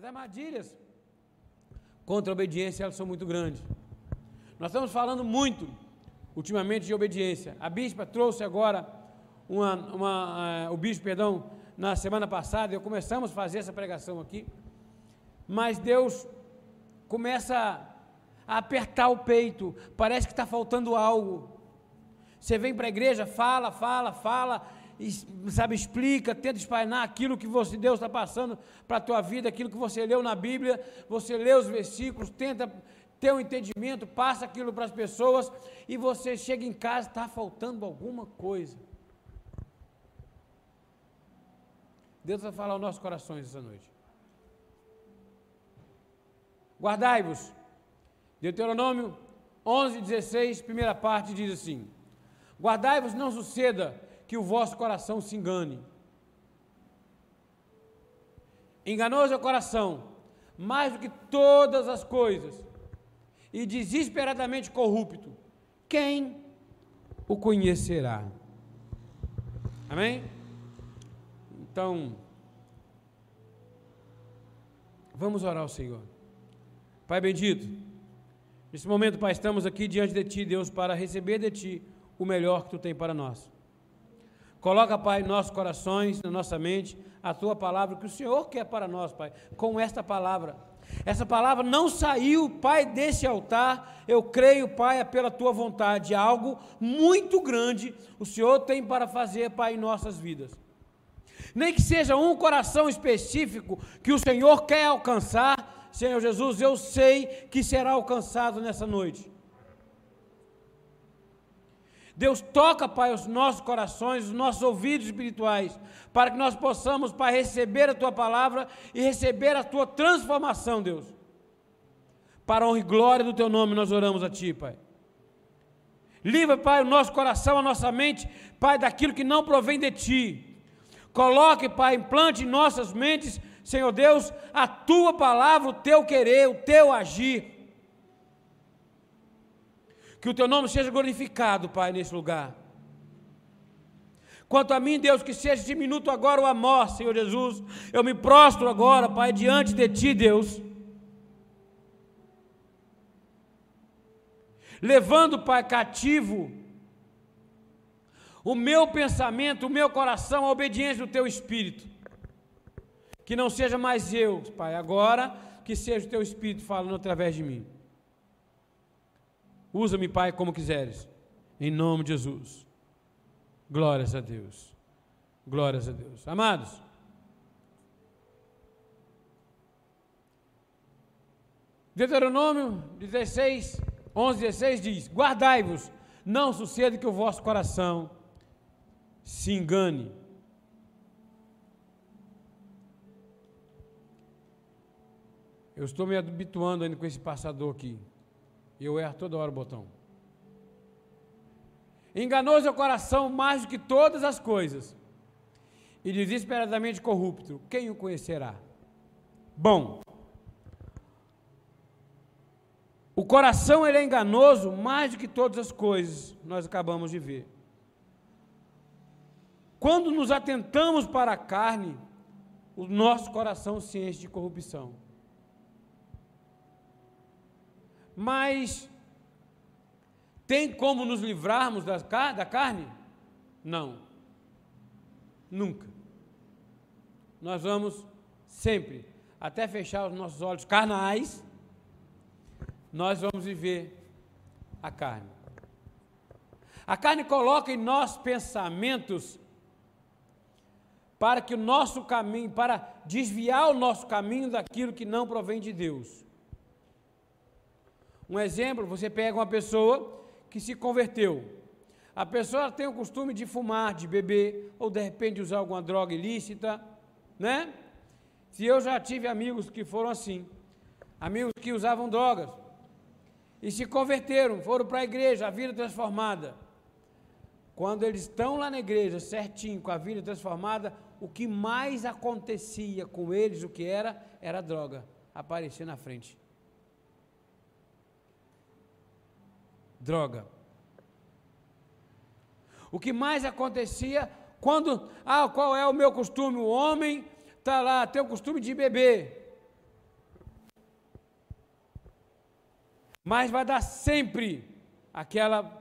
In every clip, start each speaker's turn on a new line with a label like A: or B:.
A: As armadilhas contra a obediência elas são muito grandes. Nós estamos falando muito ultimamente de obediência. A bispa trouxe agora uma, uma uh, o bispo, perdão, na semana passada, eu começamos a fazer essa pregação aqui, mas Deus começa a apertar o peito, parece que está faltando algo. Você vem para a igreja, fala, fala, fala, sabe, explica, tenta espalhar aquilo que você, Deus está passando para a tua vida, aquilo que você leu na Bíblia, você lê os versículos, tenta ter um entendimento, passa aquilo para as pessoas, e você chega em casa, está faltando alguma coisa. Deus vai falar aos nossos corações essa noite. Guardai-vos. Deuteronômio 11, 16, primeira parte diz assim: Guardai-vos, não suceda que o vosso coração se engane. Enganoso é o coração, mais do que todas as coisas, e desesperadamente corrupto. Quem o conhecerá? Amém? Então, vamos orar ao Senhor. Pai bendito, nesse momento, Pai, estamos aqui diante de Ti, Deus, para receber de Ti o melhor que Tu tem para nós. Coloca, Pai, nossos corações, na nossa mente, a Tua palavra que o Senhor quer para nós, Pai, com esta palavra. Essa palavra não saiu, Pai, desse altar, eu creio, Pai, é pela Tua vontade, algo muito grande o Senhor tem para fazer, Pai, em nossas vidas. Nem que seja um coração específico que o Senhor quer alcançar, Senhor Jesus, eu sei que será alcançado nessa noite. Deus toca, Pai, os nossos corações, os nossos ouvidos espirituais, para que nós possamos, Pai, receber a Tua palavra e receber a Tua transformação, Deus. Para a honra e glória do Teu nome, nós oramos a Ti, Pai. Livra, Pai, o nosso coração, a nossa mente, Pai, daquilo que não provém de Ti. Coloque, Pai, implante em nossas mentes, Senhor Deus, a Tua palavra, o Teu querer, o Teu agir que o teu nome seja glorificado, Pai, nesse lugar. Quanto a mim, Deus, que seja esse minuto agora o amor, Senhor Jesus. Eu me prostro agora, Pai, diante de Ti, Deus. Levando, Pai, cativo o meu pensamento, o meu coração, a obediência do Teu Espírito. Que não seja mais eu, Pai, agora que seja o Teu Espírito falando através de mim. Usa-me, Pai, como quiseres. Em nome de Jesus. Glórias a Deus. Glórias a Deus. Amados, Deuteronômio 16, 11, 16 diz: Guardai-vos, não suceda que o vosso coração se engane. Eu estou me habituando ainda com esse passador aqui. E eu erro toda hora o botão. Enganoso é o coração mais do que todas as coisas, e desesperadamente corrupto. Quem o conhecerá? Bom, o coração ele é enganoso mais do que todas as coisas, nós acabamos de ver. Quando nos atentamos para a carne, o nosso coração se enche de corrupção. Mas tem como nos livrarmos da, da carne? Não. Nunca. Nós vamos sempre, até fechar os nossos olhos carnais, nós vamos viver a carne. A carne coloca em nós pensamentos para que o nosso caminho, para desviar o nosso caminho daquilo que não provém de Deus. Um exemplo, você pega uma pessoa que se converteu. A pessoa tem o costume de fumar, de beber, ou de repente usar alguma droga ilícita, né? Se eu já tive amigos que foram assim, amigos que usavam drogas e se converteram, foram para a igreja, a vida transformada. Quando eles estão lá na igreja, certinho, com a vida transformada, o que mais acontecia com eles, o que era, era droga aparecer na frente. droga. O que mais acontecia quando, ah, qual é o meu costume? O homem está lá, tem o costume de beber. Mas vai dar sempre aquela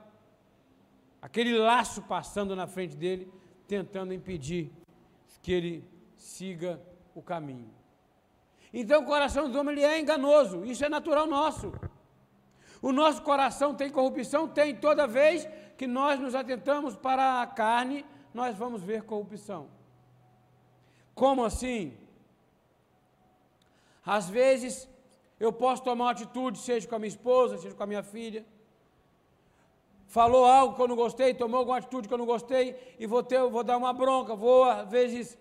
A: aquele laço passando na frente dele, tentando impedir que ele siga o caminho. Então o coração do homem ele é enganoso, isso é natural nosso. O nosso coração tem corrupção? Tem, toda vez que nós nos atentamos para a carne, nós vamos ver corrupção. Como assim? Às vezes eu posso tomar uma atitude, seja com a minha esposa, seja com a minha filha. Falou algo que eu não gostei, tomou alguma atitude que eu não gostei, e vou, ter, vou dar uma bronca, vou, às vezes.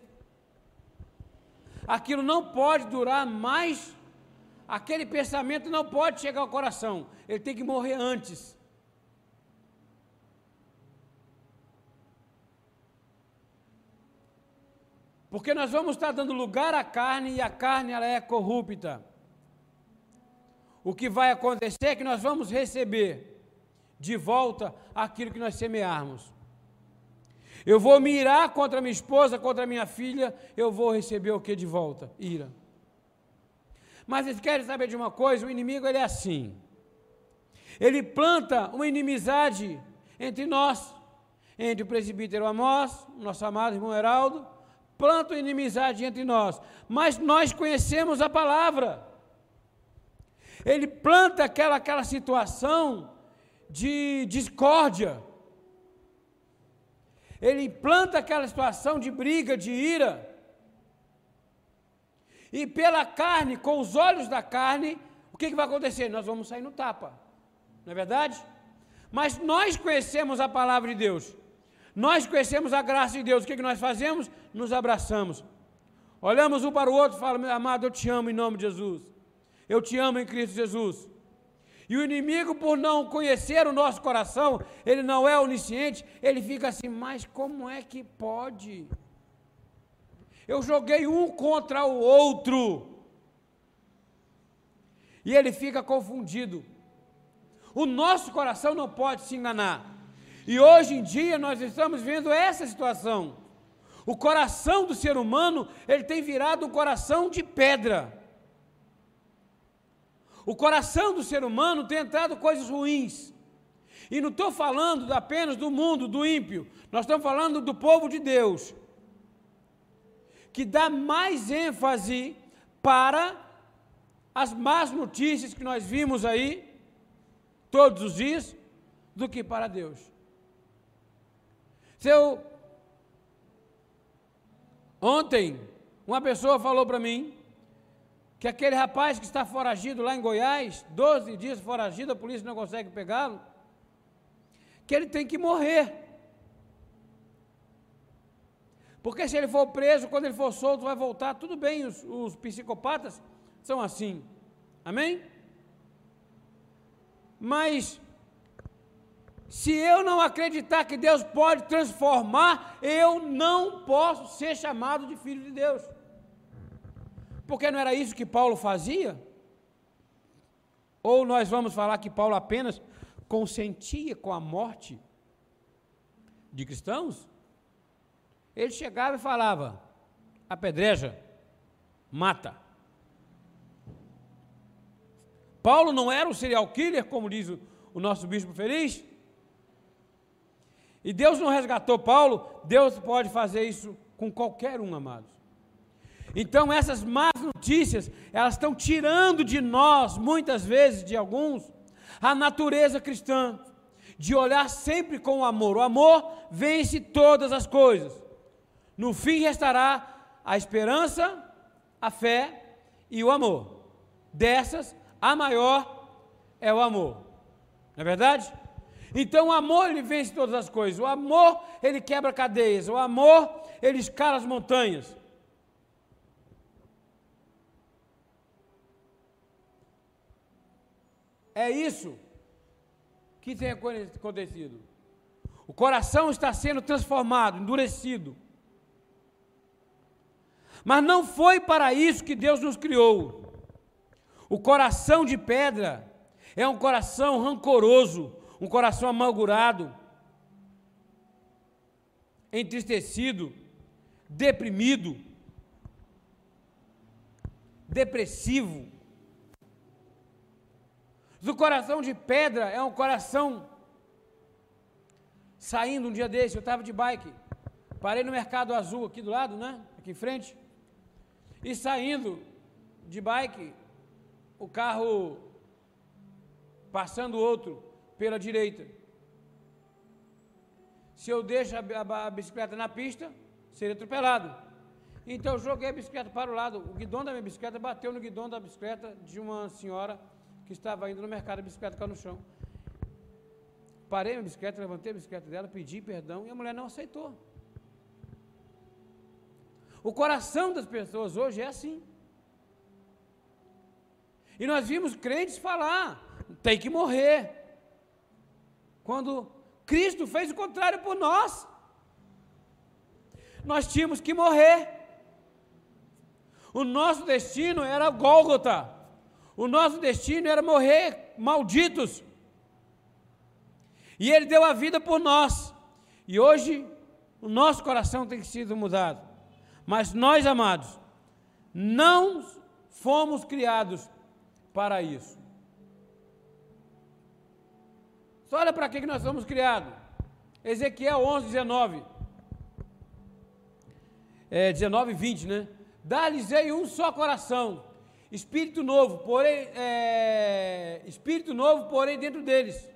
A: Aquilo não pode durar mais, aquele pensamento não pode chegar ao coração, ele tem que morrer antes. Porque nós vamos estar dando lugar à carne e a carne ela é corrupta o que vai acontecer é que nós vamos receber de volta aquilo que nós semearmos. Eu vou me irar contra minha esposa, contra minha filha, eu vou receber o que de volta? Ira. Mas vocês querem saber de uma coisa? O inimigo ele é assim. Ele planta uma inimizade entre nós, entre o presbítero Amós, nosso amado irmão Heraldo, planta uma inimizade entre nós. Mas nós conhecemos a palavra ele planta aquela, aquela situação de discórdia. Ele planta aquela situação de briga, de ira. E pela carne, com os olhos da carne, o que, que vai acontecer? Nós vamos sair no tapa. Não é verdade? Mas nós conhecemos a palavra de Deus. Nós conhecemos a graça de Deus. O que, que nós fazemos? Nos abraçamos. Olhamos um para o outro e falamos, amado, eu te amo em nome de Jesus. Eu te amo em Cristo Jesus. E o inimigo, por não conhecer o nosso coração, ele não é onisciente, ele fica assim, mas como é que pode? Eu joguei um contra o outro. E ele fica confundido. O nosso coração não pode se enganar. E hoje em dia nós estamos vendo essa situação. O coração do ser humano, ele tem virado um coração de pedra. O coração do ser humano tem entrado coisas ruins. E não estou falando apenas do mundo, do ímpio. Nós estamos falando do povo de Deus. Que dá mais ênfase para as más notícias que nós vimos aí, todos os dias, do que para Deus. Se eu. Ontem, uma pessoa falou para mim que aquele rapaz que está foragido lá em Goiás, 12 dias foragido, a polícia não consegue pegá-lo, que ele tem que morrer. Porque se ele for preso, quando ele for solto, vai voltar. Tudo bem, os, os psicopatas são assim. Amém? Mas, se eu não acreditar que Deus pode transformar, eu não posso ser chamado de filho de Deus. Porque não era isso que Paulo fazia? Ou nós vamos falar que Paulo apenas consentia com a morte de cristãos? Ele chegava e falava: apedreja, mata. Paulo não era um serial killer, como diz o, o nosso bispo feliz? E Deus não resgatou Paulo, Deus pode fazer isso com qualquer um, amados. Então essas más notícias, elas estão tirando de nós, muitas vezes, de alguns, a natureza cristã, de olhar sempre com amor. O amor vence todas as coisas. No fim restará a esperança, a fé e o amor. Dessas, a maior é o amor. Não é verdade? Então o amor ele vence todas as coisas. O amor ele quebra cadeias. O amor ele escala as montanhas. É isso que tem acontecido. O coração está sendo transformado, endurecido. Mas não foi para isso que Deus nos criou. O coração de pedra é um coração rancoroso, um coração amargurado, entristecido, deprimido, depressivo. Do coração de pedra é um coração saindo um dia desse, eu estava de bike, parei no Mercado Azul aqui do lado, né? Aqui em frente. E saindo de bike, o carro passando outro pela direita. Se eu deixo a, a, a bicicleta na pista, seria atropelado. Então eu joguei a bicicleta para o lado. O guidão da minha bicicleta bateu no guidão da bicicleta de uma senhora que estava indo no mercado, a bicicleta caiu no chão. Parei minha bicicleta, levantei a bicicleta dela, pedi perdão e a mulher não aceitou. O coração das pessoas hoje é assim. E nós vimos crentes falar: tem que morrer. Quando Cristo fez o contrário por nós. Nós tínhamos que morrer. O nosso destino era Gólgota. O nosso destino era morrer malditos. E Ele deu a vida por nós. E hoje o nosso coração tem sido mudado. Mas nós, amados, não fomos criados para isso. Só olha para que nós fomos criados. Ezequiel 11, 19. É, 19 e 20, né? Dá-lhes um só coração, espírito novo, porém, é, espírito novo, porém dentro deles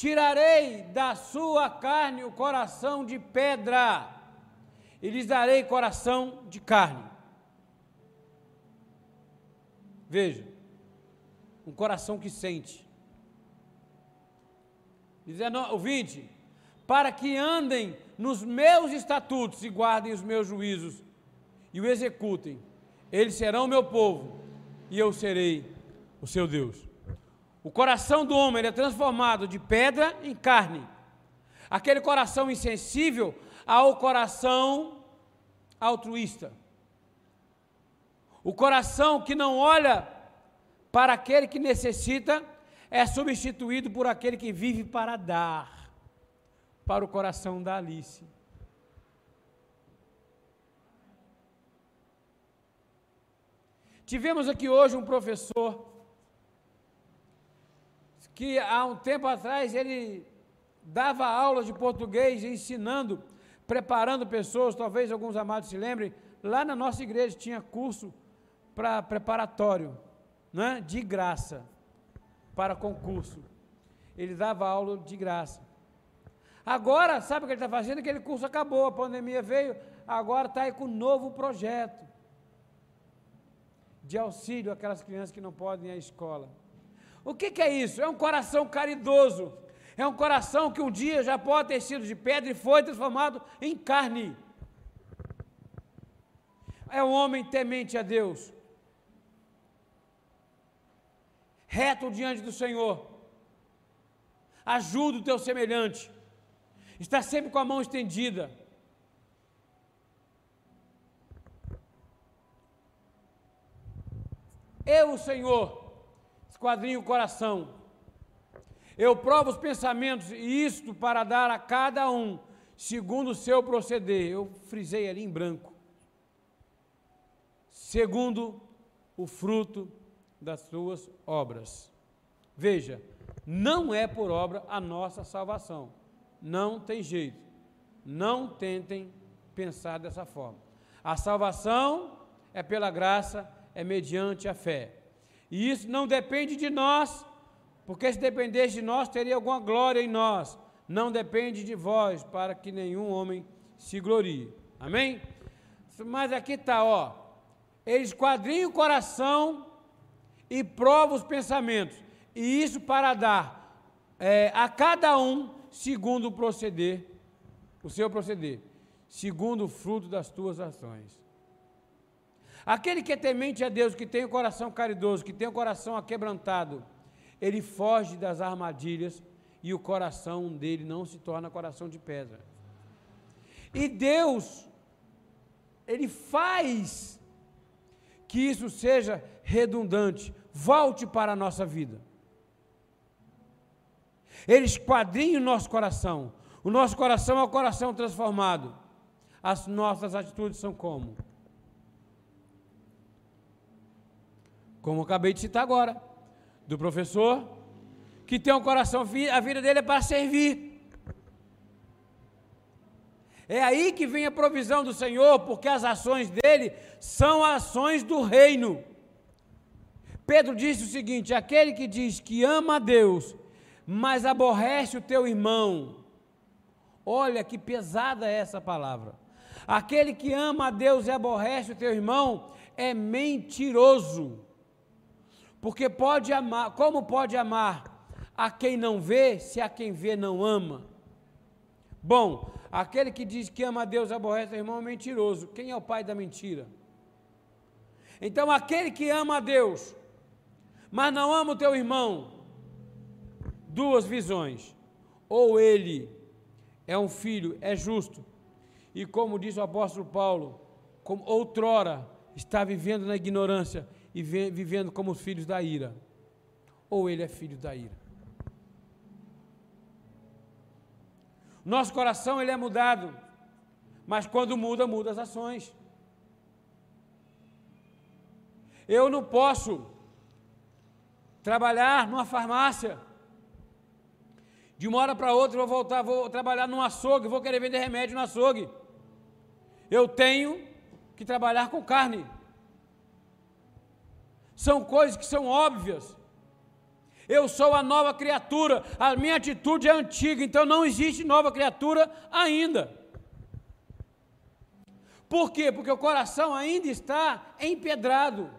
A: Tirarei da sua carne o coração de pedra, e lhes darei coração de carne. Veja, um coração que sente. O 20: Para que andem nos meus estatutos e guardem os meus juízos e o executem, eles serão meu povo e eu serei o seu Deus. O coração do homem é transformado de pedra em carne. Aquele coração insensível ao coração altruísta. O coração que não olha para aquele que necessita é substituído por aquele que vive para dar. Para o coração da Alice. Tivemos aqui hoje um professor que há um tempo atrás ele dava aulas de português ensinando, preparando pessoas, talvez alguns amados se lembrem, lá na nossa igreja tinha curso para preparatório, né, de graça, para concurso. Ele dava aula de graça. Agora, sabe o que ele está fazendo? Aquele curso acabou, a pandemia veio, agora está aí com um novo projeto de auxílio àquelas crianças que não podem ir à escola. O que, que é isso? É um coração caridoso. É um coração que um dia já pode ter sido de pedra e foi transformado em carne. É um homem temente a Deus, reto diante do Senhor, ajuda o teu semelhante, está sempre com a mão estendida. Eu, o Senhor, Quadrinho coração. Eu provo os pensamentos, e isto para dar a cada um, segundo o seu proceder. Eu frisei ali em branco. Segundo o fruto das suas obras. Veja, não é por obra a nossa salvação. Não tem jeito. Não tentem pensar dessa forma. A salvação é pela graça, é mediante a fé. E isso não depende de nós, porque se dependesse de nós, teria alguma glória em nós. Não depende de vós, para que nenhum homem se glorie. Amém? Mas aqui está, ó. Eles quadrinham o coração e provam os pensamentos. E isso para dar é, a cada um segundo o proceder, o seu proceder, segundo o fruto das tuas ações. Aquele que é temente a Deus, que tem o coração caridoso, que tem o coração aquebrantado, ele foge das armadilhas e o coração dele não se torna coração de pedra. E Deus, ele faz que isso seja redundante, volte para a nossa vida. Ele esquadrinha o nosso coração. O nosso coração é o coração transformado. As nossas atitudes são como? como eu acabei de citar agora, do professor, que tem um coração, a vida dele é para servir. É aí que vem a provisão do Senhor, porque as ações dele são ações do reino. Pedro disse o seguinte: aquele que diz que ama a Deus, mas aborrece o teu irmão, olha que pesada é essa palavra. Aquele que ama a Deus e aborrece o teu irmão é mentiroso. Porque pode amar, como pode amar a quem não vê, se a quem vê não ama? Bom, aquele que diz que ama a Deus aborrece o irmão é mentiroso. Quem é o pai da mentira? Então, aquele que ama a Deus, mas não ama o teu irmão, duas visões. Ou ele é um filho, é justo, e como diz o apóstolo Paulo, como outrora está vivendo na ignorância e vivendo como os filhos da ira, ou ele é filho da ira. Nosso coração ele é mudado, mas quando muda, muda as ações. Eu não posso trabalhar numa farmácia. De uma hora para outra, vou voltar, vou trabalhar num açougue, vou querer vender remédio no açougue. Eu tenho que trabalhar com carne. São coisas que são óbvias. Eu sou a nova criatura, a minha atitude é antiga, então não existe nova criatura ainda. Por quê? Porque o coração ainda está empedrado.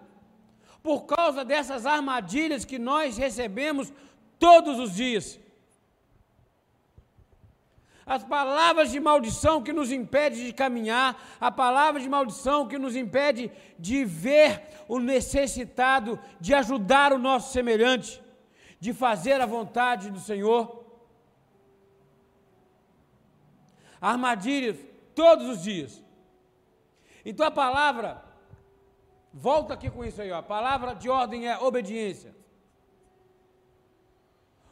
A: Por causa dessas armadilhas que nós recebemos todos os dias as palavras de maldição que nos impede de caminhar, a palavra de maldição que nos impede de ver o necessitado, de ajudar o nosso semelhante, de fazer a vontade do Senhor. Armadilhas todos os dias. Então a palavra, volta aqui com isso aí, ó, a palavra de ordem é obediência.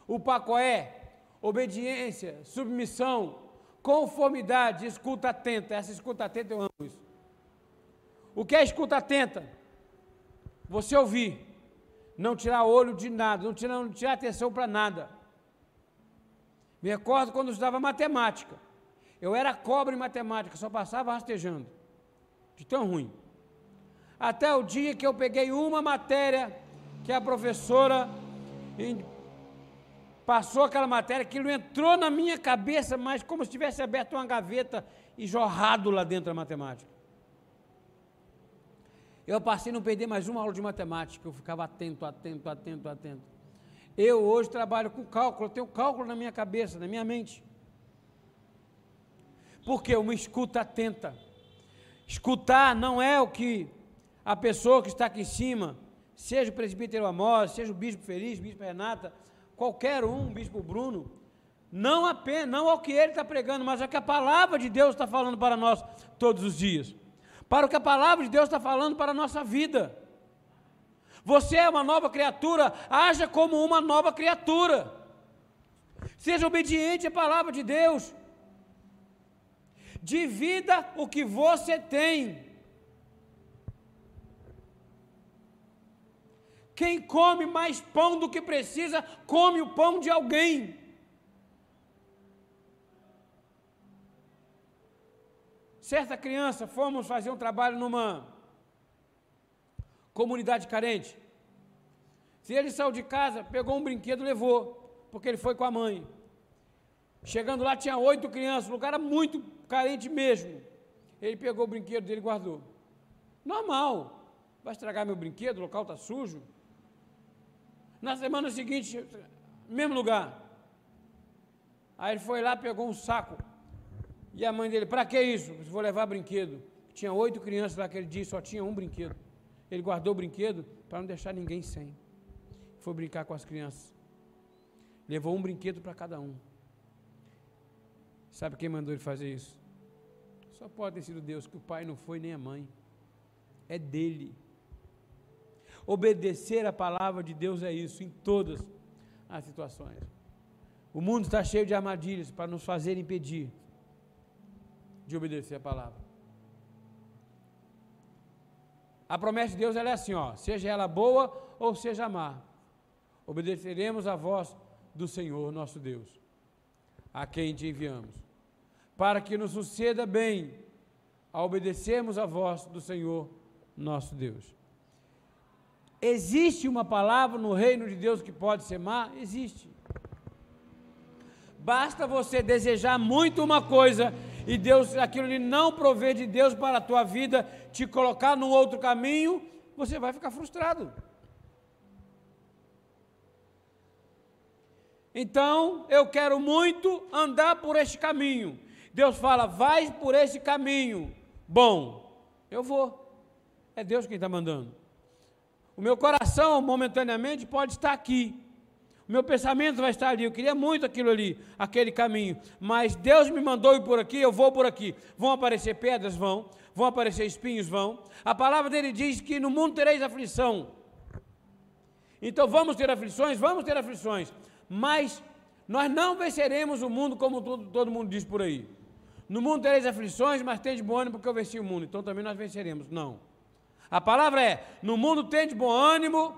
A: O pacoé obediência, submissão, conformidade, escuta atenta. Essa escuta atenta eu amo isso. O que é escuta atenta? Você ouvir, não tirar olho de nada, não tirar, não tirar atenção para nada. Me recordo quando eu estudava matemática. Eu era cobra em matemática, só passava rastejando, de tão ruim. Até o dia que eu peguei uma matéria que a professora Passou aquela matéria, aquilo entrou na minha cabeça, mas como se tivesse aberto uma gaveta e jorrado lá dentro da matemática. Eu passei a não perder mais uma aula de matemática, eu ficava atento, atento, atento, atento. Eu hoje trabalho com cálculo, eu tenho cálculo na minha cabeça, na minha mente. Porque uma escuta atenta. Escutar não é o que a pessoa que está aqui em cima, seja o presbítero Amós, seja o bispo Feliz, bispo Renata, qualquer um, bispo Bruno, não apenas, não ao que ele está pregando, mas ao que a palavra de Deus está falando para nós todos os dias. Para o que a palavra de Deus está falando para a nossa vida. Você é uma nova criatura, haja como uma nova criatura. Seja obediente à palavra de Deus. Divida o que você tem. Quem come mais pão do que precisa, come o pão de alguém. Certa criança, fomos fazer um trabalho numa comunidade carente. Se ele saiu de casa, pegou um brinquedo, levou, porque ele foi com a mãe. Chegando lá, tinha oito crianças, o lugar era muito carente mesmo. Ele pegou o brinquedo dele e guardou. Normal. Vai estragar meu brinquedo, o local está sujo. Na semana seguinte, mesmo lugar. Aí ele foi lá, pegou um saco. E a mãe dele, para que isso? Vou levar brinquedo. Tinha oito crianças naquele dia, só tinha um brinquedo. Ele guardou o brinquedo para não deixar ninguém sem. Foi brincar com as crianças. Levou um brinquedo para cada um. Sabe quem mandou ele fazer isso? Só pode ter sido Deus, que o pai não foi nem a mãe. É dele. Obedecer a palavra de Deus é isso, em todas as situações. O mundo está cheio de armadilhas para nos fazer impedir de obedecer a palavra. A promessa de Deus é assim, ó, seja ela boa ou seja má. Obedeceremos a voz do Senhor nosso Deus, a quem te enviamos, para que nos suceda bem a obedecermos a voz do Senhor nosso Deus. Existe uma palavra no reino de Deus que pode ser má? Existe. Basta você desejar muito uma coisa e Deus, aquilo ali não prover de Deus para a tua vida, te colocar num outro caminho, você vai ficar frustrado. Então, eu quero muito andar por este caminho. Deus fala, vai por esse caminho. Bom, eu vou. É Deus quem está mandando. O meu coração, momentaneamente, pode estar aqui. O meu pensamento vai estar ali. Eu queria muito aquilo ali, aquele caminho. Mas Deus me mandou ir por aqui, eu vou por aqui. Vão aparecer pedras? Vão. Vão aparecer espinhos? Vão. A palavra dele diz que no mundo tereis aflição. Então vamos ter aflições? Vamos ter aflições. Mas nós não venceremos o mundo como todo, todo mundo diz por aí. No mundo tereis aflições, mas tem de bom ânimo porque eu venci o mundo. Então também nós venceremos. Não. A palavra é: no mundo tem de bom ânimo,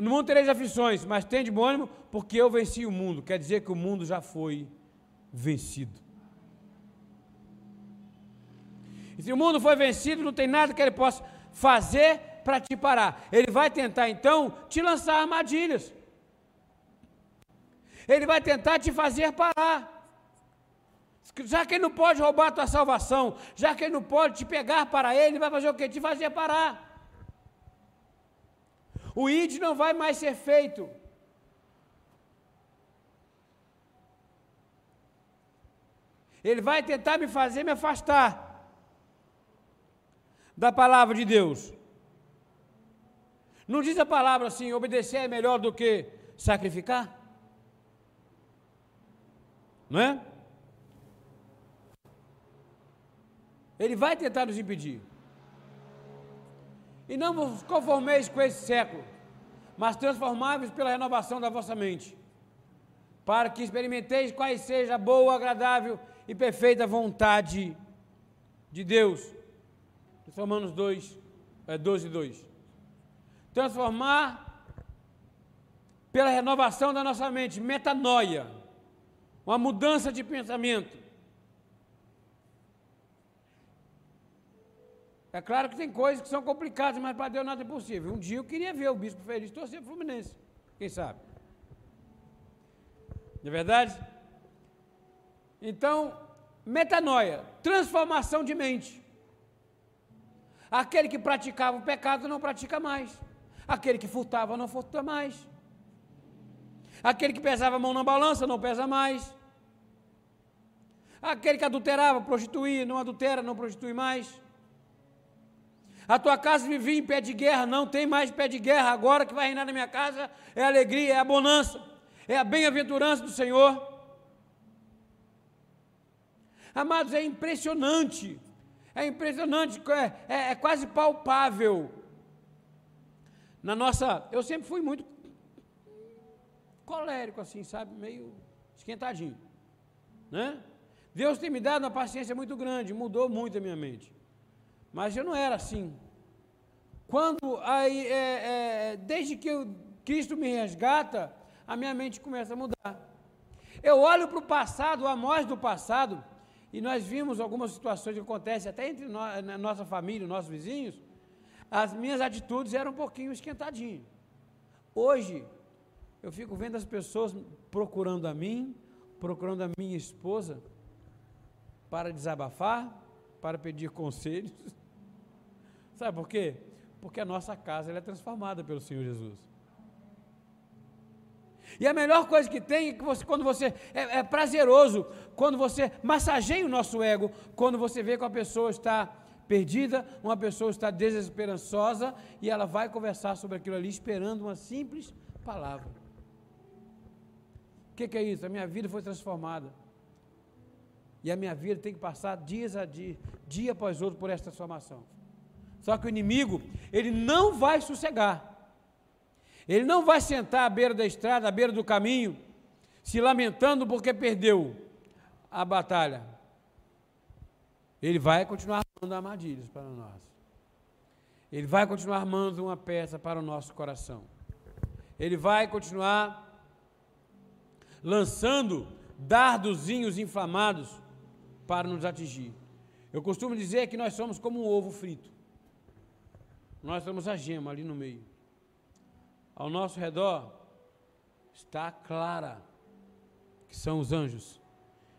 A: no mundo tereis aflições, mas tem de bom ânimo, porque eu venci o mundo. Quer dizer que o mundo já foi vencido. E se o mundo foi vencido, não tem nada que ele possa fazer para te parar. Ele vai tentar então te lançar armadilhas. Ele vai tentar te fazer parar. Já que ele não pode roubar a tua salvação, já que ele não pode te pegar para ele, vai fazer o quê? Te fazer parar. O ID não vai mais ser feito. Ele vai tentar me fazer me afastar da palavra de Deus. Não diz a palavra assim: obedecer é melhor do que sacrificar? Não é? Ele vai tentar nos impedir. E não vos conformeis com esse século, mas transformáveis pela renovação da vossa mente, para que experimenteis quais seja a boa, agradável e perfeita vontade de Deus. Romanos 2, é, 12, 2. Transformar pela renovação da nossa mente, metanoia, uma mudança de pensamento É claro que tem coisas que são complicadas, mas para Deus nada é impossível. Um dia eu queria ver o bispo feliz torcer para o Fluminense. Quem sabe? Não é verdade? Então, metanoia, transformação de mente. Aquele que praticava o pecado não pratica mais. Aquele que furtava não furta mais. Aquele que pesava a mão na balança não pesa mais. Aquele que adulterava, prostituía, não adultera, não prostitui mais. A tua casa vivia em pé de guerra, não tem mais pé de guerra. Agora que vai reinar na minha casa é alegria, é a bonança, é a bem-aventurança do Senhor. Amados, é impressionante, é impressionante, é, é, é quase palpável. Na nossa, eu sempre fui muito colérico, assim, sabe, meio esquentadinho, né? Deus tem me dado uma paciência muito grande, mudou muito a minha mente. Mas eu não era assim. Quando, aí, é, é, desde que eu, Cristo me resgata, a minha mente começa a mudar. Eu olho para o passado, a nós do passado, e nós vimos algumas situações que acontecem até entre nós, na nossa família, nossos vizinhos, as minhas atitudes eram um pouquinho esquentadinhas. Hoje, eu fico vendo as pessoas procurando a mim, procurando a minha esposa, para desabafar, para pedir conselhos. Sabe por quê? Porque a nossa casa é transformada pelo Senhor Jesus. E a melhor coisa que tem é que você, quando você é, é, prazeroso, quando você massageia o nosso ego, quando você vê que uma pessoa está perdida, uma pessoa está desesperançosa e ela vai conversar sobre aquilo ali esperando uma simples palavra. O que, que é isso? A minha vida foi transformada. E a minha vida tem que passar dias a dia, dia após outro por essa transformação. Só que o inimigo, ele não vai sossegar. Ele não vai sentar à beira da estrada, à beira do caminho, se lamentando porque perdeu a batalha. Ele vai continuar armando armadilhas para nós. Ele vai continuar armando uma peça para o nosso coração. Ele vai continuar lançando dardozinhos inflamados para nos atingir. Eu costumo dizer que nós somos como um ovo frito. Nós somos a gema ali no meio. Ao nosso redor está a clara, que são os anjos.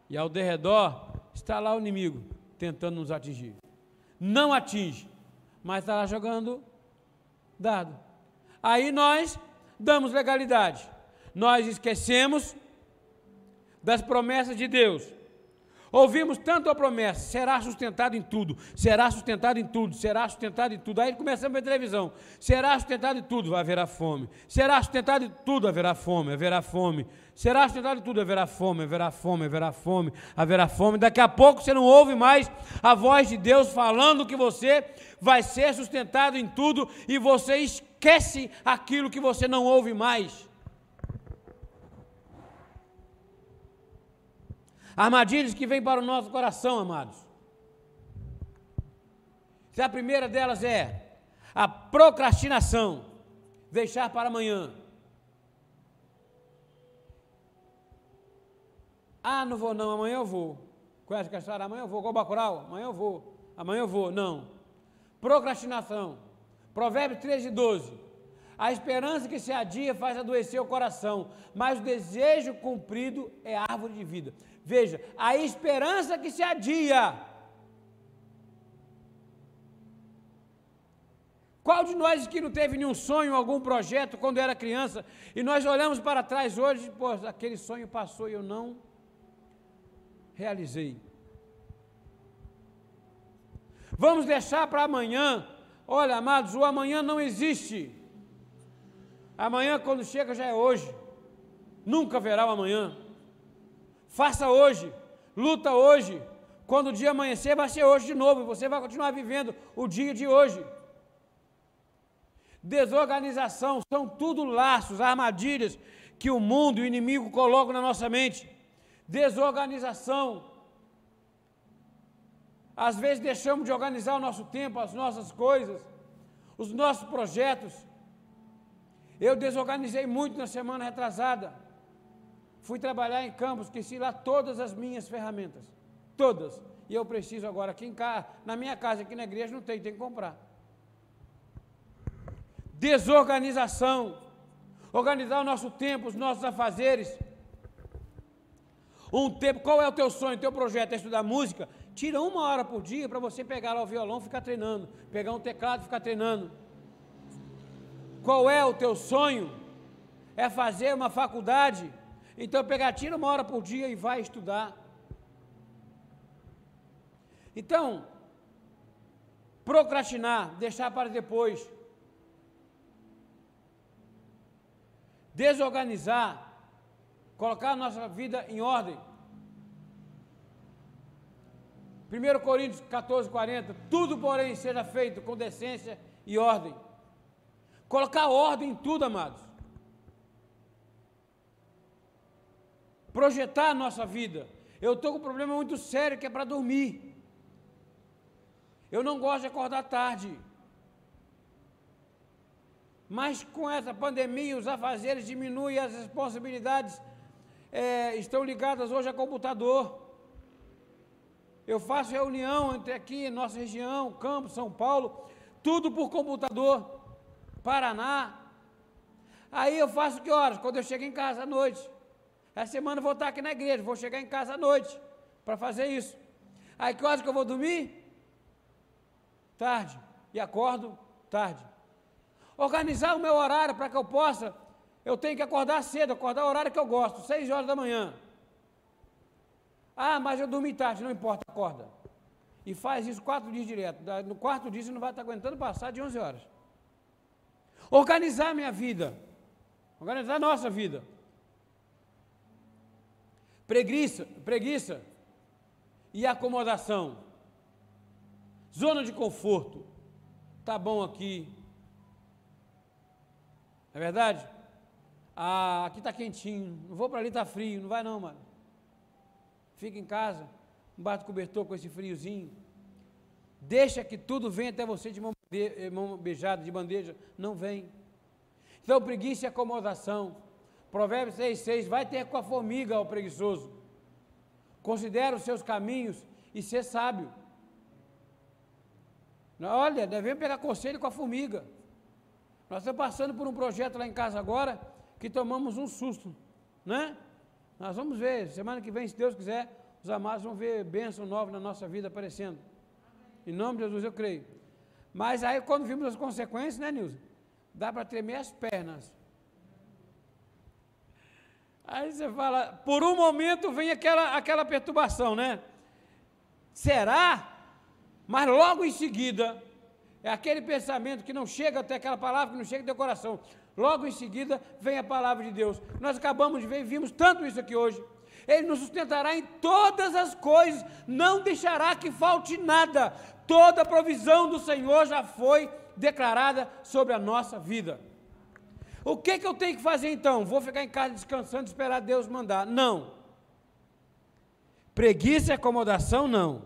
A: E ao derredor está lá o inimigo, tentando nos atingir. Não atinge, mas está lá jogando dado. Aí nós damos legalidade. Nós esquecemos das promessas de Deus. Ouvimos tanto a promessa, será sustentado em tudo, será sustentado em tudo, será sustentado em tudo. Aí começamos a ver televisão, será sustentado em tudo, haverá fome. Será sustentado em tudo, haverá fome, haverá fome. Será sustentado em tudo, haverá fome, haverá fome, haverá fome, haverá fome. Daqui a pouco você não ouve mais a voz de Deus falando que você vai ser sustentado em tudo e você esquece aquilo que você não ouve mais. Armadilhas que vêm para o nosso coração, amados. Se a primeira delas é a procrastinação, deixar para amanhã. Ah, não vou não, amanhã eu vou. Conhece a história? Amanhã eu vou. Qual Bacurau? Amanhã eu vou. Amanhã eu vou. Não. Procrastinação. Provérbios 13, 12. A esperança que se adia faz adoecer o coração, mas o desejo cumprido é árvore de vida. Veja, a esperança que se adia. Qual de nós que não teve nenhum sonho, algum projeto quando era criança, e nós olhamos para trás hoje, pô, aquele sonho passou e eu não realizei. Vamos deixar para amanhã. Olha, amados, o amanhã não existe. Amanhã, quando chega, já é hoje. Nunca haverá o amanhã. Faça hoje, luta hoje. Quando o dia amanhecer, vai ser hoje de novo. Você vai continuar vivendo o dia de hoje. Desorganização são tudo laços, armadilhas que o mundo e o inimigo colocam na nossa mente. Desorganização. Às vezes deixamos de organizar o nosso tempo, as nossas coisas, os nossos projetos. Eu desorganizei muito na semana retrasada. Fui trabalhar em Campos, esqueci lá todas as minhas ferramentas. Todas. E eu preciso agora, aqui em casa, na minha casa, aqui na igreja, não tem, tem que comprar. Desorganização. Organizar o nosso tempo, os nossos afazeres. Um tempo, qual é o teu sonho, teu projeto? É estudar música? Tira uma hora por dia para você pegar lá o violão e ficar treinando. Pegar um teclado e ficar treinando. Qual é o teu sonho? É fazer uma faculdade? Então pegar, tira uma hora por dia e vai estudar. Então, procrastinar, deixar para depois. Desorganizar, colocar a nossa vida em ordem. 1 Coríntios 14, 40, tudo, porém, seja feito com decência e ordem. Colocar ordem em tudo, amados. Projetar a nossa vida. Eu estou com um problema muito sério que é para dormir. Eu não gosto de acordar tarde. Mas com essa pandemia, os afazeres diminuem, as responsabilidades é, estão ligadas hoje a computador. Eu faço reunião entre aqui, nossa região, Campos, São Paulo, tudo por computador. Paraná. Aí eu faço que horas? Quando eu chego em casa à noite. Essa semana eu vou estar aqui na igreja, vou chegar em casa à noite para fazer isso. Aí que horas que eu vou dormir? Tarde. E acordo tarde. Organizar o meu horário para que eu possa, eu tenho que acordar cedo, acordar o horário que eu gosto, 6 horas da manhã. Ah, mas eu dormi tarde, não importa, acorda. E faz isso quatro dias direto. No quarto dia você não vai estar aguentando passar de 11 horas. Organizar minha vida. Organizar nossa vida. Preguiça, preguiça e acomodação. Zona de conforto. Tá bom aqui. É verdade? Ah, aqui tá quentinho. Não vou para ali, tá frio. Não vai não, mano. Fica em casa, bate cobertor com esse friozinho. Deixa que tudo venha até você de mão mão beijada de bandeja, não vem. Então, preguiça e acomodação. Provérbios 6,6, vai ter com a formiga, o preguiçoso. Considera os seus caminhos e ser sábio. Olha, devemos pegar conselho com a formiga. Nós estamos passando por um projeto lá em casa agora que tomamos um susto, né? Nós vamos ver, semana que vem, se Deus quiser, os amados vão ver bênção nova na nossa vida aparecendo. Em nome de Jesus eu creio. Mas aí quando vimos as consequências, né, Nilson? Dá para tremer as pernas. Aí você fala, por um momento vem aquela, aquela perturbação, né? Será? Mas logo em seguida, é aquele pensamento que não chega até aquela palavra, que não chega até o coração. Logo em seguida vem a palavra de Deus. Nós acabamos de ver, vimos tanto isso aqui hoje. Ele nos sustentará em todas as coisas, não deixará que falte nada. Toda a provisão do Senhor já foi declarada sobre a nossa vida. O que, que eu tenho que fazer então? Vou ficar em casa descansando, esperar Deus mandar? Não. Preguiça e acomodação, não.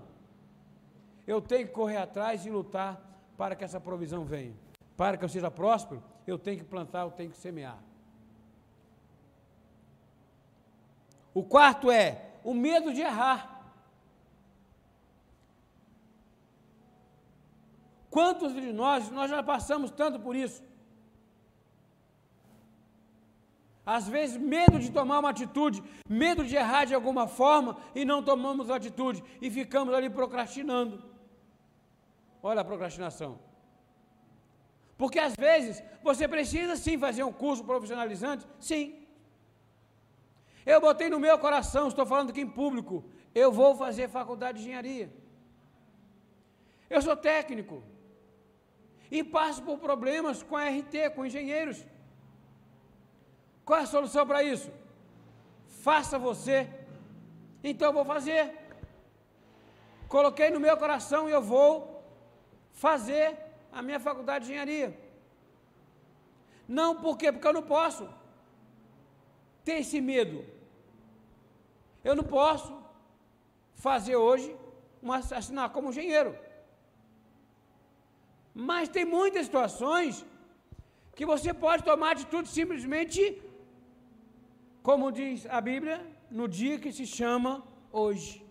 A: Eu tenho que correr atrás e lutar para que essa provisão venha. Para que eu seja próspero, eu tenho que plantar, eu tenho que semear. O quarto é o medo de errar. Quantos de nós, nós já passamos tanto por isso? Às vezes, medo de tomar uma atitude, medo de errar de alguma forma e não tomamos atitude e ficamos ali procrastinando. Olha a procrastinação. Porque às vezes você precisa sim fazer um curso profissionalizante, sim. Eu botei no meu coração, estou falando aqui em público, eu vou fazer faculdade de engenharia. Eu sou técnico e passo por problemas com a RT, com engenheiros. Qual é a solução para isso? Faça você. Então eu vou fazer. Coloquei no meu coração e eu vou fazer a minha faculdade de engenharia. Não, por quê? Porque eu não posso ter esse medo. Eu não posso fazer hoje uma, assinar como engenheiro. Mas tem muitas situações que você pode tomar atitude simplesmente como diz a Bíblia, no dia que se chama hoje.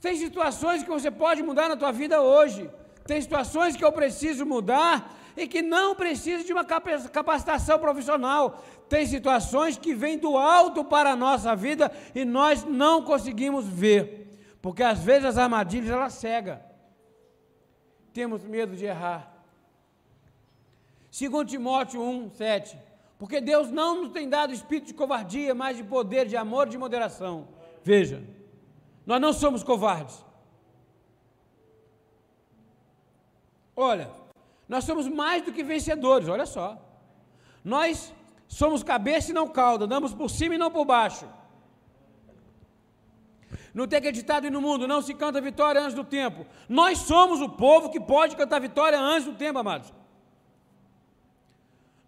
A: Tem situações que você pode mudar na tua vida hoje. Tem situações que eu preciso mudar e que não precisa de uma capacitação profissional. Tem situações que vêm do alto para a nossa vida e nós não conseguimos ver. Porque às vezes as armadilhas ela cega. Temos medo de errar. Segundo Timóteo 1, 7. Porque Deus não nos tem dado espírito de covardia, mas de poder, de amor de moderação. Veja, nós não somos covardes. Olha, nós somos mais do que vencedores, olha só. Nós somos cabeça e não cauda, andamos por cima e não por baixo. Não tem acreditado no mundo, não se canta vitória antes do tempo. Nós somos o povo que pode cantar vitória antes do tempo, amados.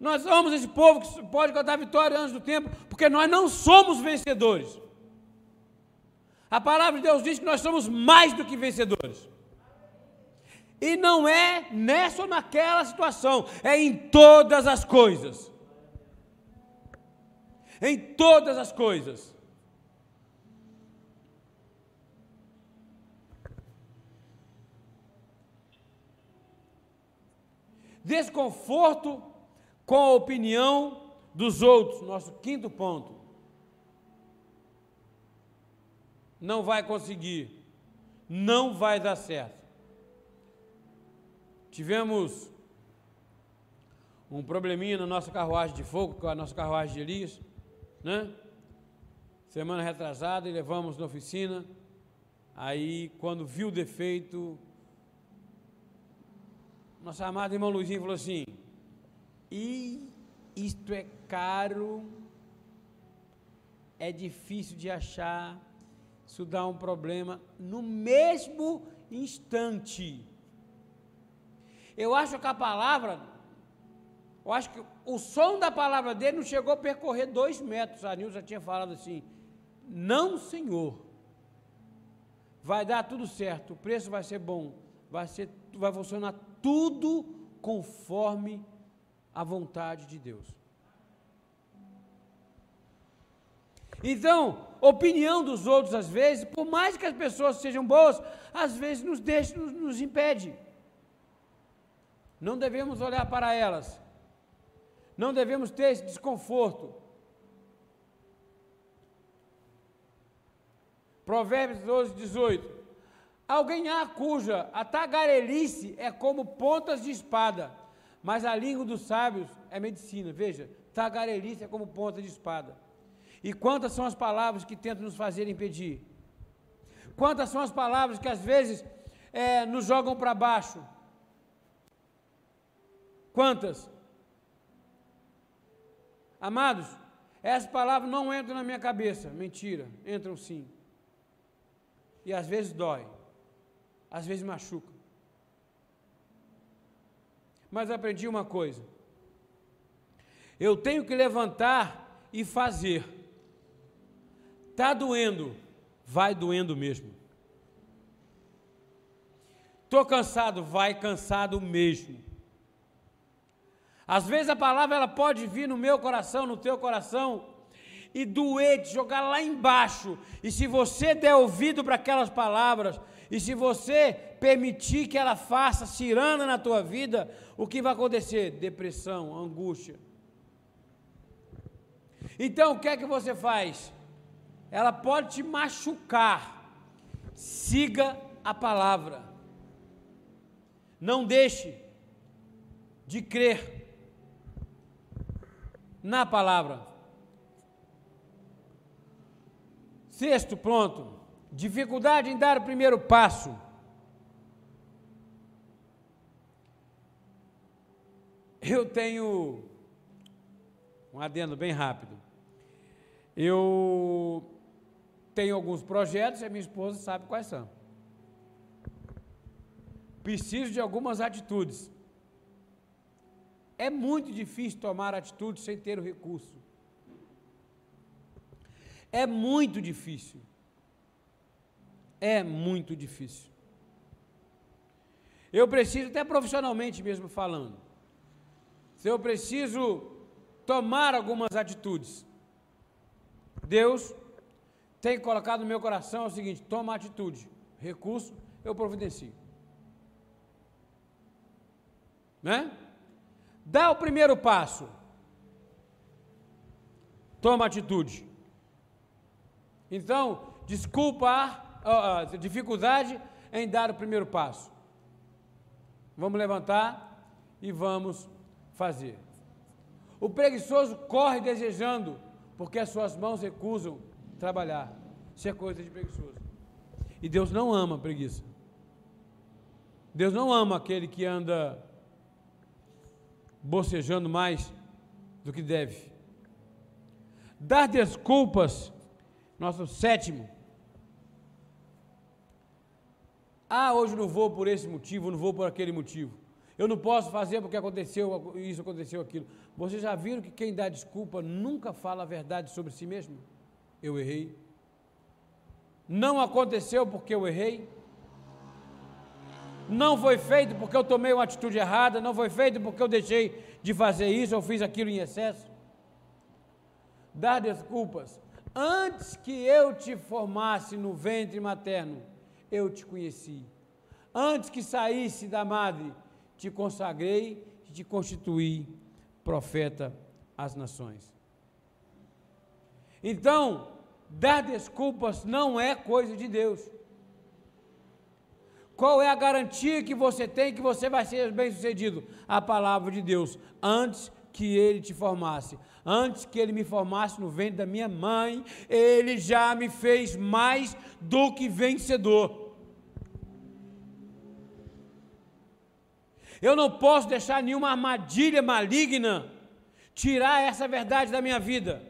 A: Nós somos esse povo que pode cantar vitória antes do tempo, porque nós não somos vencedores. A palavra de Deus diz que nós somos mais do que vencedores. E não é nessa ou naquela situação, é em todas as coisas. Em todas as coisas. Desconforto com a opinião dos outros. Nosso quinto ponto. Não vai conseguir. Não vai dar certo. Tivemos um probleminha na nossa carruagem de fogo, com a nossa carruagem de Elias, né? Semana retrasada e levamos na oficina. Aí, quando viu o defeito, nossa amada irmã Luizinho falou assim: e isto é caro, é difícil de achar, isso dá um problema no mesmo instante. Eu acho que a palavra, eu acho que o som da palavra dele não chegou a percorrer dois metros. A Nilza tinha falado assim: não, Senhor, vai dar tudo certo, o preço vai ser bom, vai, ser, vai funcionar tudo conforme a vontade de Deus. Então, opinião dos outros, às vezes, por mais que as pessoas sejam boas, às vezes nos deixa, nos, nos impede. Não devemos olhar para elas. Não devemos ter esse desconforto. Provérbios 12, 18. Alguém há cuja a tagarelice é como pontas de espada, mas a língua dos sábios é medicina. Veja, tagarelice é como ponta de espada. E quantas são as palavras que tentam nos fazer impedir? Quantas são as palavras que às vezes é, nos jogam para baixo? Quantas? Amados, essas palavras não entram na minha cabeça. Mentira, entram sim. E às vezes dói, às vezes machuca. Mas aprendi uma coisa: eu tenho que levantar e fazer. Está doendo, vai doendo mesmo. Estou cansado, vai cansado mesmo. Às vezes a palavra ela pode vir no meu coração, no teu coração, e doer, te jogar lá embaixo. E se você der ouvido para aquelas palavras, e se você permitir que ela faça ciranda na tua vida, o que vai acontecer? Depressão, angústia. Então o que é que você faz? Ela pode te machucar. Siga a palavra. Não deixe de crer na palavra. Sexto, pronto. Dificuldade em dar o primeiro passo. Eu tenho um adendo bem rápido. Eu tenho alguns projetos e a minha esposa sabe quais são. Preciso de algumas atitudes. É muito difícil tomar atitude sem ter o recurso. É muito difícil. É muito difícil. Eu preciso, até profissionalmente mesmo falando, se eu preciso tomar algumas atitudes, Deus tem colocado no meu coração o seguinte: toma atitude, recurso, eu providencio. Né? Dá o primeiro passo. Toma atitude. Então, desculpa a, dificuldade em dar o primeiro passo. Vamos levantar e vamos fazer. O preguiçoso corre desejando, porque as suas mãos recusam trabalhar. Isso é coisa de preguiçoso. E Deus não ama preguiça. Deus não ama aquele que anda bocejando mais do que deve. Dar desculpas, nosso sétimo. Ah, hoje não vou por esse motivo, não vou por aquele motivo. Eu não posso fazer porque aconteceu isso, aconteceu aquilo. Vocês já viram que quem dá desculpa nunca fala a verdade sobre si mesmo? Eu errei. Não aconteceu porque eu errei não foi feito porque eu tomei uma atitude errada, não foi feito porque eu deixei de fazer isso ou fiz aquilo em excesso. Dar desculpas. Antes que eu te formasse no ventre materno, eu te conheci. Antes que saísse da madre, te consagrei e te constituí profeta às nações. Então, dar desculpas não é coisa de Deus. Qual é a garantia que você tem que você vai ser bem-sucedido? A palavra de Deus, antes que ele te formasse. Antes que ele me formasse no ventre da minha mãe, ele já me fez mais do que vencedor. Eu não posso deixar nenhuma armadilha maligna tirar essa verdade da minha vida.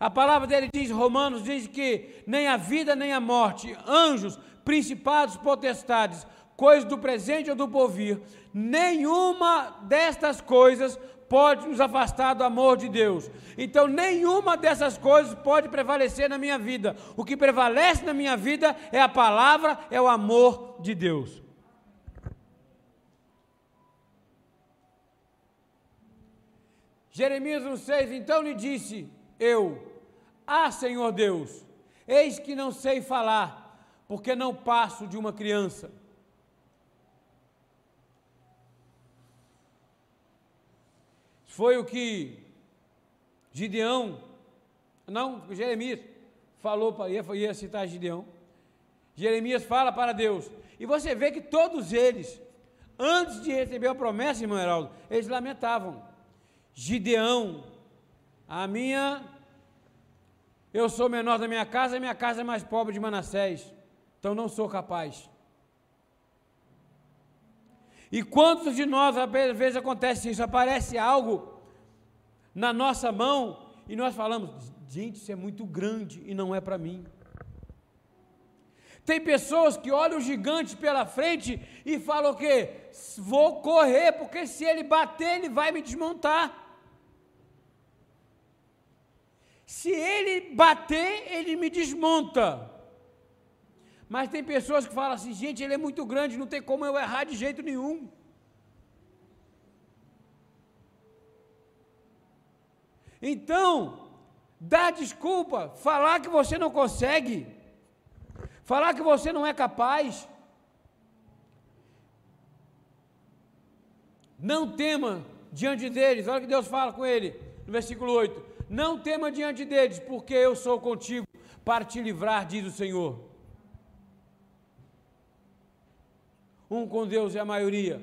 A: A palavra dele diz, Romanos diz que nem a vida nem a morte, anjos, principados, potestades, coisas do presente ou do porvir, nenhuma destas coisas pode nos afastar do amor de Deus. Então, nenhuma dessas coisas pode prevalecer na minha vida. O que prevalece na minha vida é a palavra, é o amor de Deus. Jeremias 1,6 então lhe disse: Eu, ah Senhor Deus, eis que não sei falar, porque não passo de uma criança. Foi o que Gideão, não, Jeremias, falou para ia, ia citar Gideão. Jeremias fala para Deus. E você vê que todos eles, antes de receber a promessa, irmão Heraldo, eles lamentavam. Gideão, a minha, eu sou menor da minha casa, a minha casa é mais pobre de Manassés, então não sou capaz. E quantos de nós, às vezes acontece isso, aparece algo na nossa mão e nós falamos, gente, isso é muito grande e não é para mim. Tem pessoas que olham o gigante pela frente e falam o quê? Vou correr, porque se ele bater, ele vai me desmontar. Se ele bater, ele me desmonta. Mas tem pessoas que falam assim, gente, ele é muito grande, não tem como eu errar de jeito nenhum. Então, dar desculpa, falar que você não consegue, falar que você não é capaz. Não tema diante deles, olha o que Deus fala com ele no versículo 8: Não tema diante deles, porque eu sou contigo para te livrar, diz o Senhor. Um com Deus é a maioria.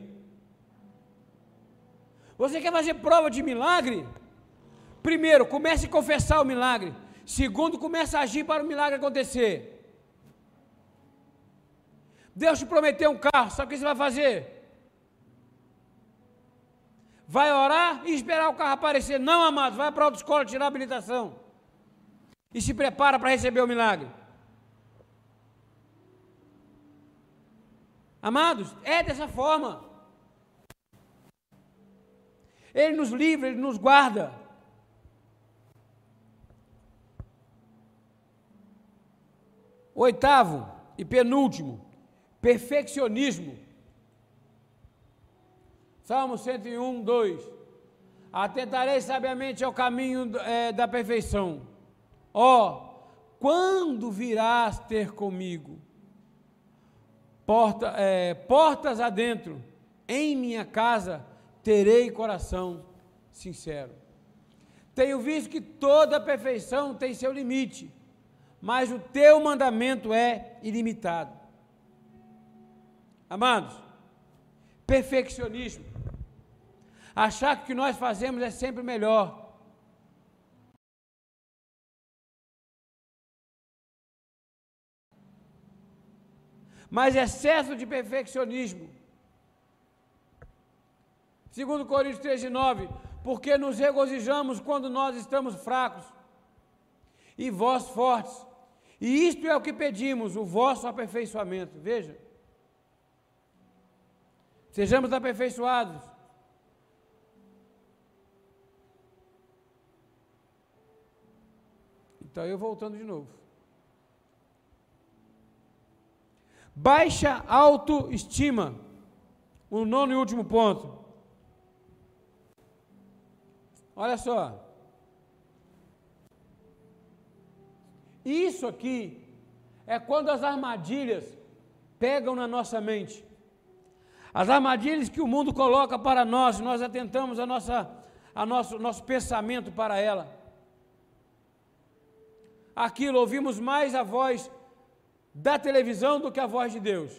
A: Você quer fazer prova de milagre? Primeiro, comece a confessar o milagre. Segundo, comece a agir para o milagre acontecer. Deus te prometeu um carro, sabe o que você vai fazer? Vai orar e esperar o carro aparecer. Não, amados, vai para a autoescola tirar a habilitação. E se prepara para receber o milagre. Amados, é dessa forma. Ele nos livra, ele nos guarda. Oitavo e penúltimo, perfeccionismo. Salmo 101, 2. Atentarei sabiamente ao caminho é, da perfeição. Ó, oh, quando virás ter comigo? Porta, é, portas adentro, em minha casa terei coração sincero. Tenho visto que toda perfeição tem seu limite mas o teu mandamento é ilimitado. Amados, perfeccionismo. Achar que o que nós fazemos é sempre melhor. Mas excesso de perfeccionismo. Segundo Coríntios 13, 9, porque nos regozijamos quando nós estamos fracos e vós fortes. E isto é o que pedimos, o vosso aperfeiçoamento. Veja. Sejamos aperfeiçoados. Então eu voltando de novo. Baixa autoestima. O nono e último ponto. Olha só. Isso aqui é quando as armadilhas pegam na nossa mente. As armadilhas que o mundo coloca para nós, nós atentamos a nossa, a nosso, nosso pensamento para ela. Aquilo, ouvimos mais a voz da televisão do que a voz de Deus.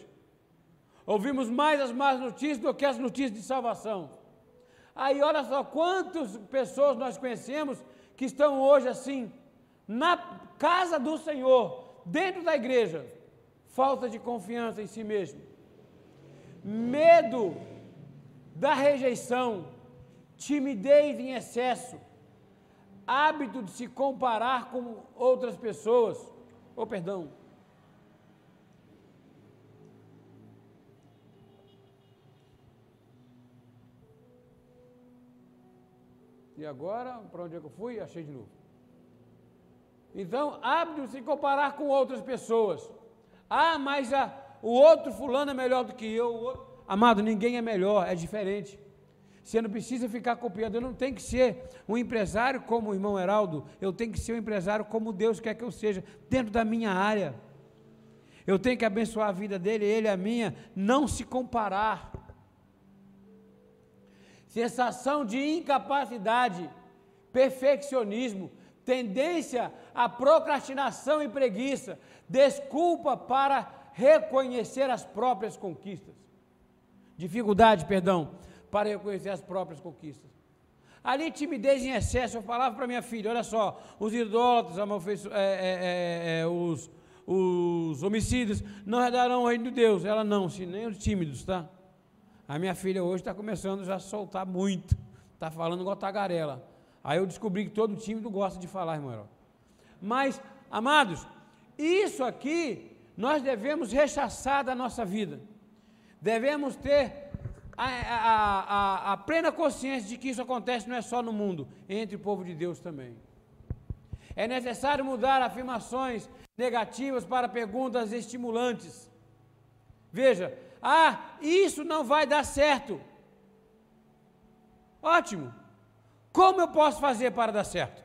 A: Ouvimos mais as más notícias do que as notícias de salvação. Aí olha só quantas pessoas nós conhecemos que estão hoje assim, na casa do Senhor, dentro da igreja, falta de confiança em si mesmo, medo da rejeição, timidez em excesso, hábito de se comparar com outras pessoas, ou oh, perdão. E agora, para onde é que eu fui? Achei de novo. Então, hábito se comparar com outras pessoas. Ah, mas a, o outro fulano é melhor do que eu. Amado, ninguém é melhor, é diferente. Você não precisa ficar copiando. Eu não tenho que ser um empresário como o irmão Heraldo. Eu tenho que ser um empresário como Deus quer que eu seja, dentro da minha área. Eu tenho que abençoar a vida dele, ele a minha. Não se comparar. Sensação de incapacidade, perfeccionismo, tendência à procrastinação e preguiça, desculpa para reconhecer as próprias conquistas. Dificuldade, perdão, para reconhecer as próprias conquistas. Ali, timidez em excesso, eu falava para minha filha: olha só, os idólatras, é, é, é, é, os, os homicídios não herdarão o reino de Deus. Ela não, se nem os tímidos, tá? A minha filha hoje está começando já a soltar muito, está falando igual tagarela. Aí eu descobri que todo tímido gosta de falar, irmão. Mas, amados, isso aqui nós devemos rechaçar da nossa vida. Devemos ter a, a, a, a, plena consciência de que isso acontece não é só no mundo, entre o povo de Deus também. É necessário mudar afirmações negativas para perguntas estimulantes. Veja, ah, isso não vai dar certo. Ótimo. Como eu posso fazer para dar certo?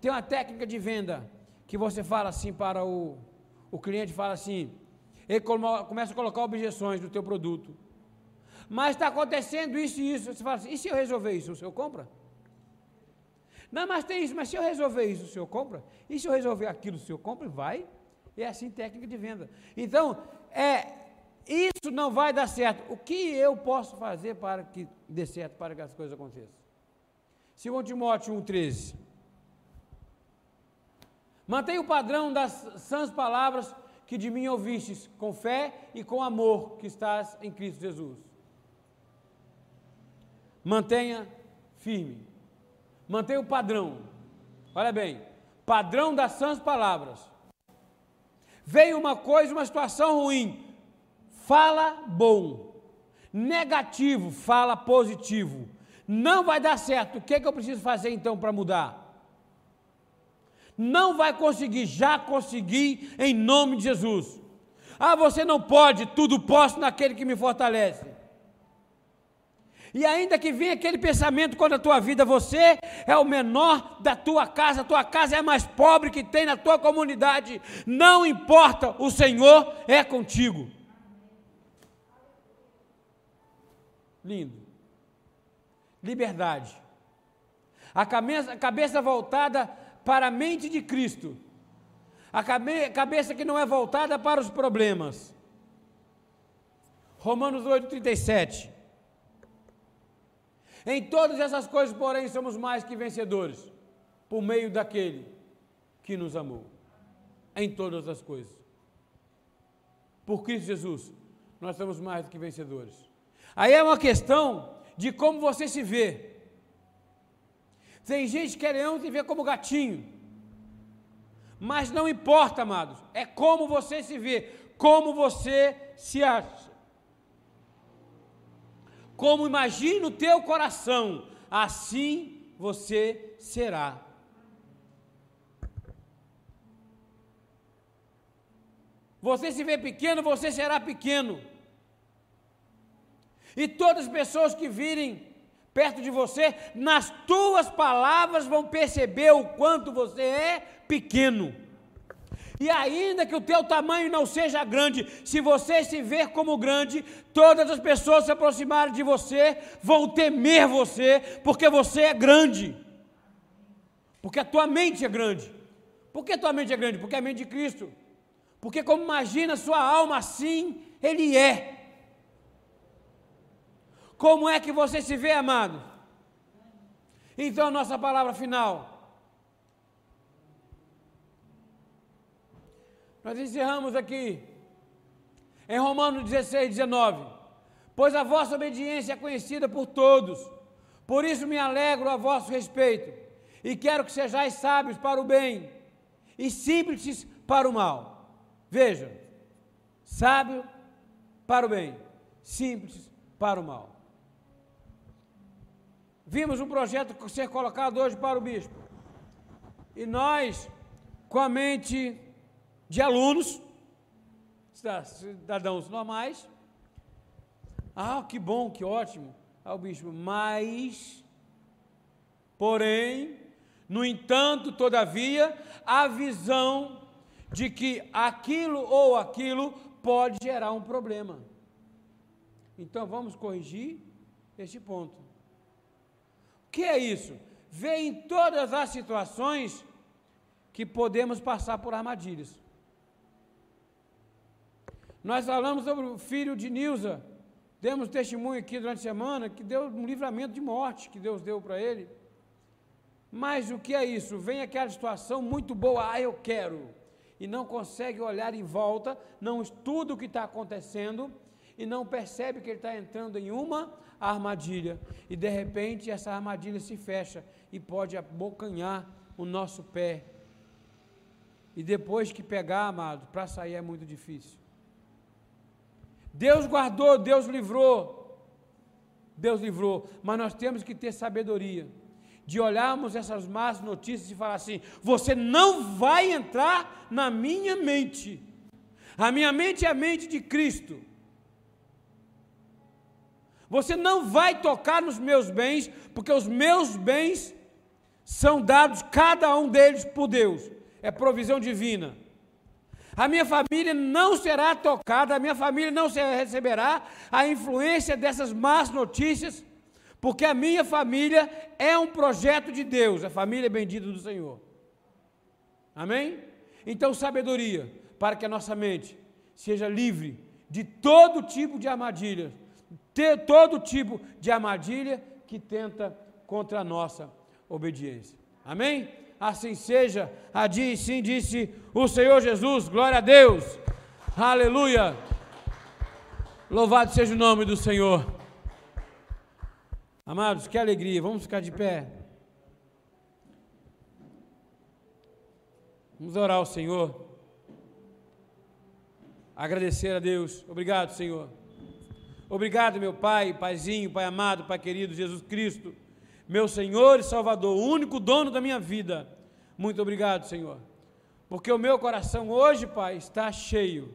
A: Tem uma técnica de venda que você fala assim para o, o cliente, fala assim, ele começa a colocar objeções no teu produto. Mas está acontecendo isso e isso. Você fala assim, e se eu resolver isso, o senhor compra? Não, mas tem isso, mas se eu resolver isso, o senhor compra? E se eu resolver aquilo, o senhor compra? Vai. É assim técnica de venda. Então, é, isso não vai dar certo. O que eu posso fazer para que dê certo, para que as coisas aconteçam? 2 Timóteo 1,13. Mantenha o padrão das sãs palavras que de mim ouvistes, com fé e com amor que estás em Cristo Jesus. Mantenha firme. Mantenha o padrão. Olha bem, padrão das sãs palavras. Veio uma coisa, uma situação ruim. Fala bom. Negativo, fala positivo. Não vai dar certo. O que, é que eu preciso fazer então para mudar? Não vai conseguir, já consegui em nome de Jesus. Ah, você não pode, tudo posso naquele que me fortalece. E ainda que venha aquele pensamento contra a tua vida, você é o menor da tua casa, a tua casa é a mais pobre que tem na tua comunidade. Não importa, o Senhor é contigo. Lindo. Liberdade. A cabeça, a cabeça voltada para a mente de Cristo. A cabeça que não é voltada para os problemas. Romanos 8,37. Em todas essas coisas, porém, somos mais que vencedores, por meio daquele que nos amou. Em todas as coisas. Por Cristo Jesus, nós somos mais que vencedores. Aí é uma questão de como você se vê. Tem gente querendo te ver como gatinho. Mas não importa, amados. É como você se vê, como você se acha. Como imagina o teu coração, assim você será. Você se vê pequeno, você será pequeno. E todas as pessoas que virem perto de você, nas tuas palavras vão perceber o quanto você é pequeno. E ainda que o teu tamanho não seja grande, se você se ver como grande, todas as pessoas se aproximarem de você vão temer você, porque você é grande. Porque a tua mente é grande. Por que a tua mente é grande? Porque é a mente de Cristo. Porque como imagina sua alma assim, ele é. Como é que você se vê, amado? Então, a nossa palavra final. Nós encerramos aqui em Romanos 16, 19. Pois a vossa obediência é conhecida por todos, por isso me alegro a vosso respeito, e quero que sejais sábios para o bem e simples para o mal. Veja, sábio para o bem, simples para o mal. Vimos um projeto ser colocado hoje para o bispo. E nós, com a mente de alunos, cidadãos normais, Ah, que bom, que ótimo. Ah, o bispo, mas, porém, no entanto, todavia, a visão de que aquilo ou aquilo pode gerar um problema. Então vamos corrigir este ponto. O que é isso? Vê em todas as situações que podemos passar por armadilhas. Nós falamos sobre o filho de Nilza, demos testemunho aqui durante a semana que deu um livramento de morte que Deus deu para ele. Mas o que é isso? Vem aquela situação muito boa, ah, eu quero, e não consegue olhar em volta, não estuda o que está acontecendo e não percebe que ele está entrando em uma armadilha. E de repente essa armadilha se fecha e pode abocanhar o nosso pé. E depois que pegar, amado, para sair é muito difícil. Deus guardou, Deus livrou. Deus livrou, mas nós temos que ter sabedoria de olharmos essas más notícias e falar assim: você não vai entrar na minha mente. A minha mente é a mente de Cristo. Você não vai tocar nos meus bens, porque os meus bens são dados, cada um deles, por Deus. É provisão divina. A minha família não será tocada, a minha família não receberá a influência dessas más notícias porque a minha família é um projeto de Deus, a família bendita do Senhor. Amém? Então, sabedoria, para que a nossa mente seja livre de todo tipo de armadilha, ter todo tipo de armadilha que tenta contra a nossa obediência. Amém? Assim seja, a sim disse o Senhor Jesus, glória a Deus, aleluia. Louvado seja o nome do Senhor. Amados, que alegria, vamos ficar de pé. Vamos orar ao Senhor. Agradecer a Deus. Obrigado, Senhor. Obrigado, meu Pai, Paizinho, Pai amado, Pai querido, Jesus Cristo, meu Senhor e Salvador, o único dono da minha vida. Muito obrigado, Senhor. Porque o meu coração hoje, Pai, está cheio.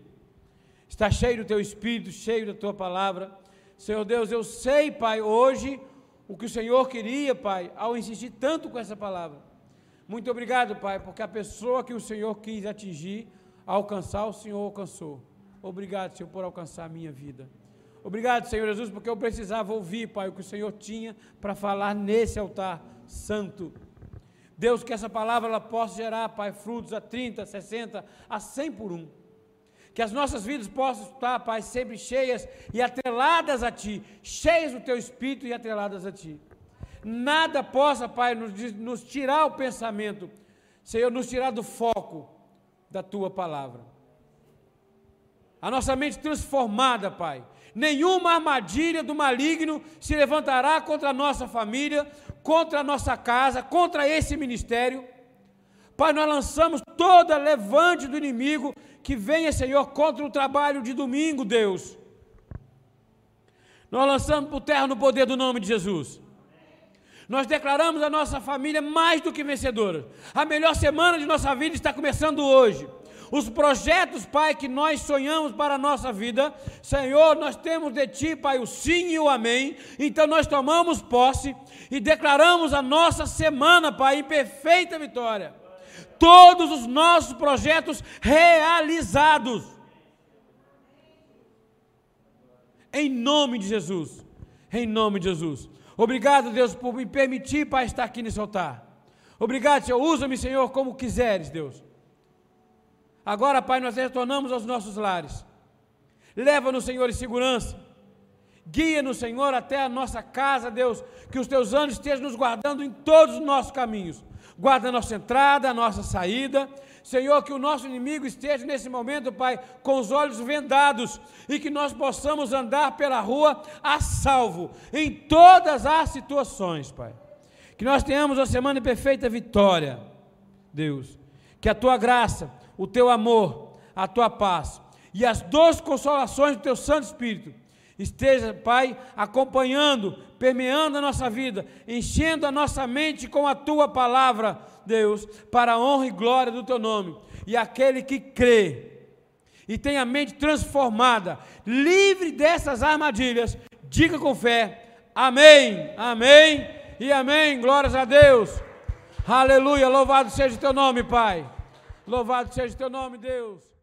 A: Está cheio do teu espírito, cheio da tua palavra. Senhor Deus, eu sei, Pai, hoje o que o Senhor queria, Pai, ao insistir tanto com essa palavra. Muito obrigado, Pai, porque a pessoa que o Senhor quis atingir, alcançar, o Senhor alcançou. Obrigado, Senhor, por alcançar a minha vida. Obrigado, Senhor Jesus, porque eu precisava ouvir, Pai, o que o Senhor tinha para falar nesse altar santo. Deus, que essa palavra ela possa gerar, Pai, frutos a 30, 60, a 100 por um. Que as nossas vidas possam estar, Pai, sempre cheias e atreladas a Ti, cheias do Teu Espírito e atreladas a Ti. Nada possa, Pai, nos, nos tirar o pensamento, Senhor, nos tirar do foco da Tua palavra. A nossa mente transformada, Pai. Nenhuma armadilha do maligno se levantará contra a nossa família, contra a nossa casa, contra esse ministério. Pai, nós lançamos toda levante do inimigo que venha, Senhor, contra o trabalho de domingo, Deus. Nós lançamos por terra no poder do nome de Jesus. Nós declaramos a nossa família mais do que vencedora. A melhor semana de nossa vida está começando hoje. Os projetos, Pai, que nós sonhamos para a nossa vida, Senhor, nós temos de Ti, Pai, o sim e o amém. Então nós tomamos posse e declaramos a nossa semana, Pai, em perfeita vitória todos os nossos projetos realizados. Em nome de Jesus. Em nome de Jesus. Obrigado, Deus, por me permitir, Pai, estar aqui nesse altar. Obrigado, Senhor. Usa-me, Senhor, como quiseres, Deus. Agora, Pai, nós retornamos aos nossos lares. Leva-nos, Senhor, em segurança. Guia-nos, Senhor, até a nossa casa, Deus. Que os teus anjos estejam nos guardando em todos os nossos caminhos guarda a nossa entrada, a nossa saída. Senhor, que o nosso inimigo esteja nesse momento, Pai, com os olhos vendados e que nós possamos andar pela rua a salvo em todas as situações, Pai. Que nós tenhamos uma semana de perfeita vitória, Deus. Que a tua graça, o teu amor, a tua paz e as dois consolações do teu Santo Espírito esteja, Pai, acompanhando, permeando a nossa vida, enchendo a nossa mente com a tua palavra, Deus, para a honra e glória do teu nome. E aquele que crê e tem a mente transformada, livre dessas armadilhas, diga com fé: Amém, Amém e Amém. Glórias a Deus. Aleluia. Louvado seja o teu nome, Pai. Louvado seja o teu nome, Deus.